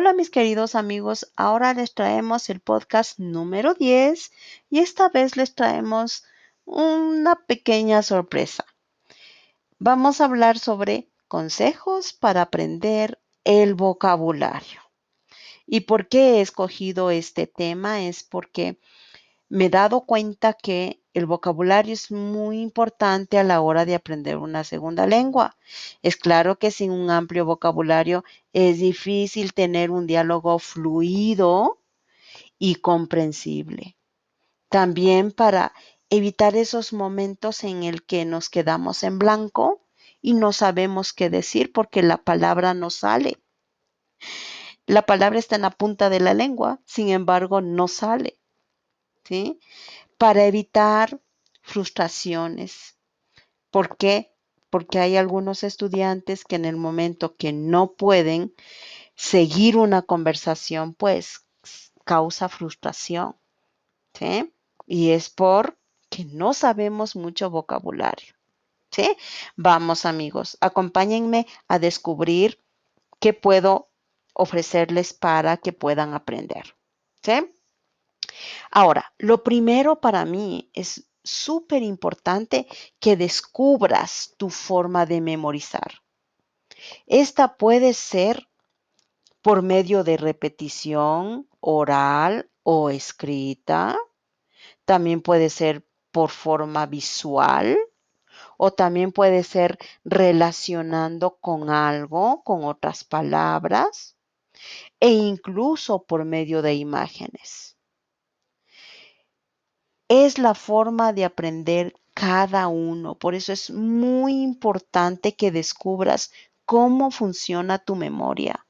Hola mis queridos amigos, ahora les traemos el podcast número 10 y esta vez les traemos una pequeña sorpresa. Vamos a hablar sobre consejos para aprender el vocabulario. ¿Y por qué he escogido este tema? Es porque me he dado cuenta que el vocabulario es muy importante a la hora de aprender una segunda lengua. Es claro que sin un amplio vocabulario es difícil tener un diálogo fluido y comprensible. También para evitar esos momentos en el que nos quedamos en blanco y no sabemos qué decir porque la palabra no sale. La palabra está en la punta de la lengua, sin embargo, no sale. ¿Sí? Para evitar frustraciones. ¿Por qué? Porque hay algunos estudiantes que en el momento que no pueden seguir una conversación, pues causa frustración. ¿sí? Y es porque no sabemos mucho vocabulario. ¿sí? Vamos amigos, acompáñenme a descubrir qué puedo ofrecerles para que puedan aprender. ¿sí? Ahora, lo primero para mí es súper importante que descubras tu forma de memorizar. Esta puede ser por medio de repetición oral o escrita. También puede ser por forma visual o también puede ser relacionando con algo, con otras palabras e incluso por medio de imágenes es la forma de aprender cada uno. Por eso es muy importante que descubras cómo funciona tu memoria,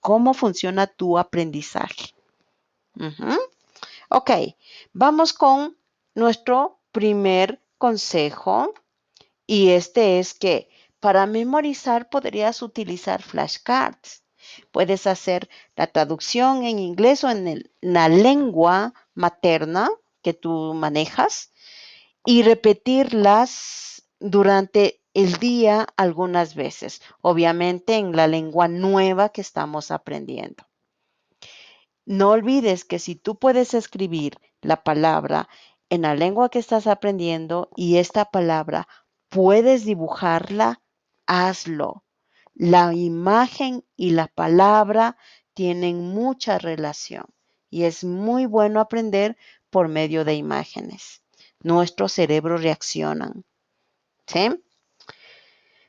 cómo funciona tu aprendizaje. Ok, vamos con nuestro primer consejo y este es que para memorizar podrías utilizar flashcards. Puedes hacer la traducción en inglés o en la lengua materna que tú manejas y repetirlas durante el día algunas veces, obviamente en la lengua nueva que estamos aprendiendo. No olvides que si tú puedes escribir la palabra en la lengua que estás aprendiendo y esta palabra puedes dibujarla, hazlo. La imagen y la palabra tienen mucha relación y es muy bueno aprender por medio de imágenes. Nuestro cerebro reaccionan. ¿Sí?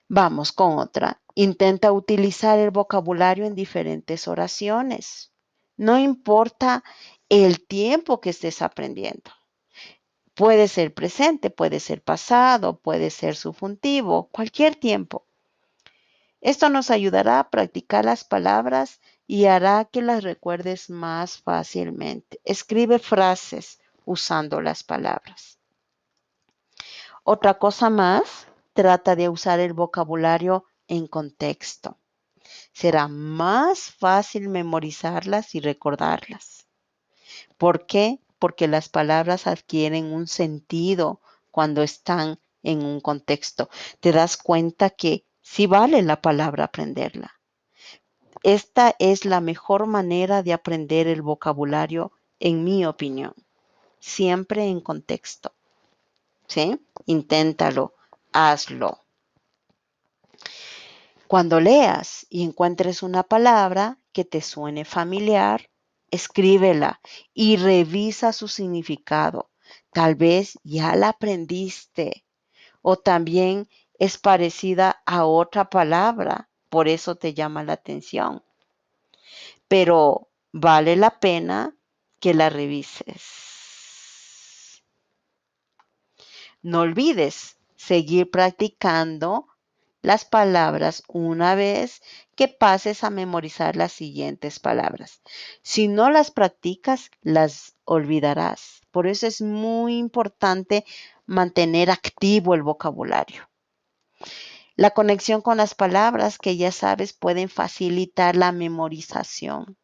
Vamos con otra. Intenta utilizar el vocabulario en diferentes oraciones. No importa el tiempo que estés aprendiendo. Puede ser presente, puede ser pasado, puede ser subjuntivo, cualquier tiempo. Esto nos ayudará a practicar las palabras y hará que las recuerdes más fácilmente. Escribe frases usando las palabras. Otra cosa más, trata de usar el vocabulario en contexto. Será más fácil memorizarlas y recordarlas. ¿Por qué? Porque las palabras adquieren un sentido cuando están en un contexto. Te das cuenta que sí vale la palabra aprenderla. Esta es la mejor manera de aprender el vocabulario, en mi opinión. Siempre en contexto. ¿Sí? Inténtalo, hazlo. Cuando leas y encuentres una palabra que te suene familiar, escríbela y revisa su significado. Tal vez ya la aprendiste o también es parecida a otra palabra por eso te llama la atención. Pero vale la pena que la revises. No olvides seguir practicando las palabras una vez que pases a memorizar las siguientes palabras. Si no las practicas, las olvidarás. Por eso es muy importante mantener activo el vocabulario. La conexión con las palabras que ya sabes pueden facilitar la memorización.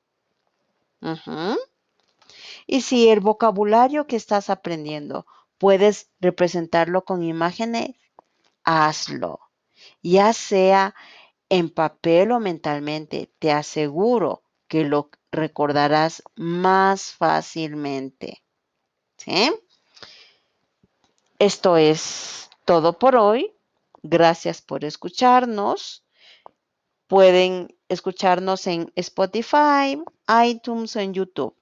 Y si el vocabulario que estás aprendiendo puedes representarlo con imágenes, hazlo. Ya sea en papel o mentalmente, te aseguro que lo recordarás más fácilmente. Esto es todo por hoy. Gracias por escucharnos. Pueden escucharnos en Spotify, iTunes o en YouTube.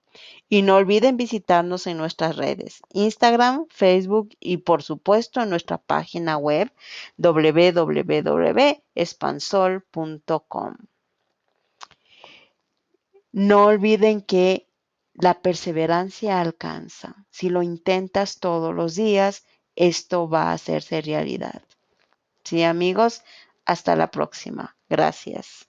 Y no olviden visitarnos en nuestras redes, Instagram, Facebook y por supuesto en nuestra página web www.espansol.com. No olviden que la perseverancia alcanza. Si lo intentas todos los días, esto va a hacerse realidad. Sí, amigos, hasta la próxima. Gracias.